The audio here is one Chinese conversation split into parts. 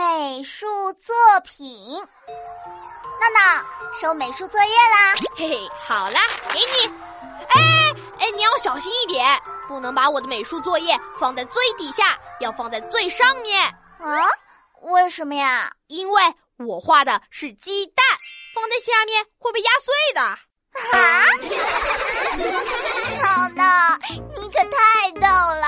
美术作品。闹闹，收美术作业啦！嘿嘿，好啦，给你。哎哎，你要小心一点，不能把我的美术作业放在最底下，要放在最上面。啊？为什么呀？因为我画的是鸡蛋，放在下面会被压碎的。啊？闹闹，你可太逗了！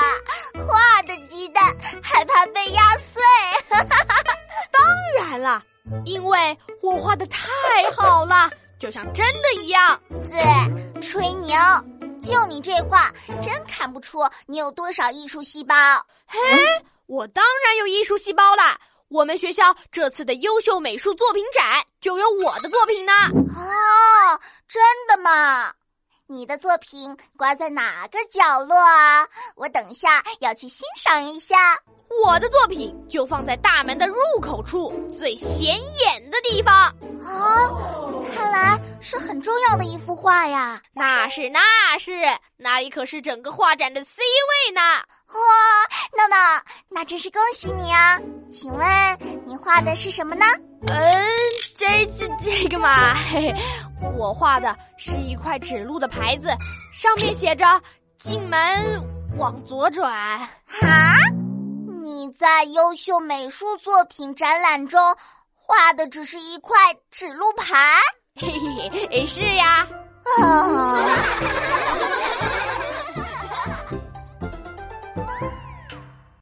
了，因为我画的太好了，就像真的一样。对，吹牛！就你这画，真看不出你有多少艺术细胞。嘿，我当然有艺术细胞啦！我们学校这次的优秀美术作品展就有我的作品呢。哦，真的吗？你的作品挂在哪个角落啊？我等下要去欣赏一下。我的作品就放在大门的入口处最显眼的地方。啊，看来是很重要的一幅画呀。那是那是，那里可是整个画展的 C 位呢。哇，闹闹，那真是恭喜你啊！请问你画的是什么呢？嗯，这这这个嘛，嘿嘿。我画的是一块指路的牌子，上面写着“进门往左转”。哈，你在优秀美术作品展览中画的只是一块指路牌？嘿嘿嘿，是呀。啊。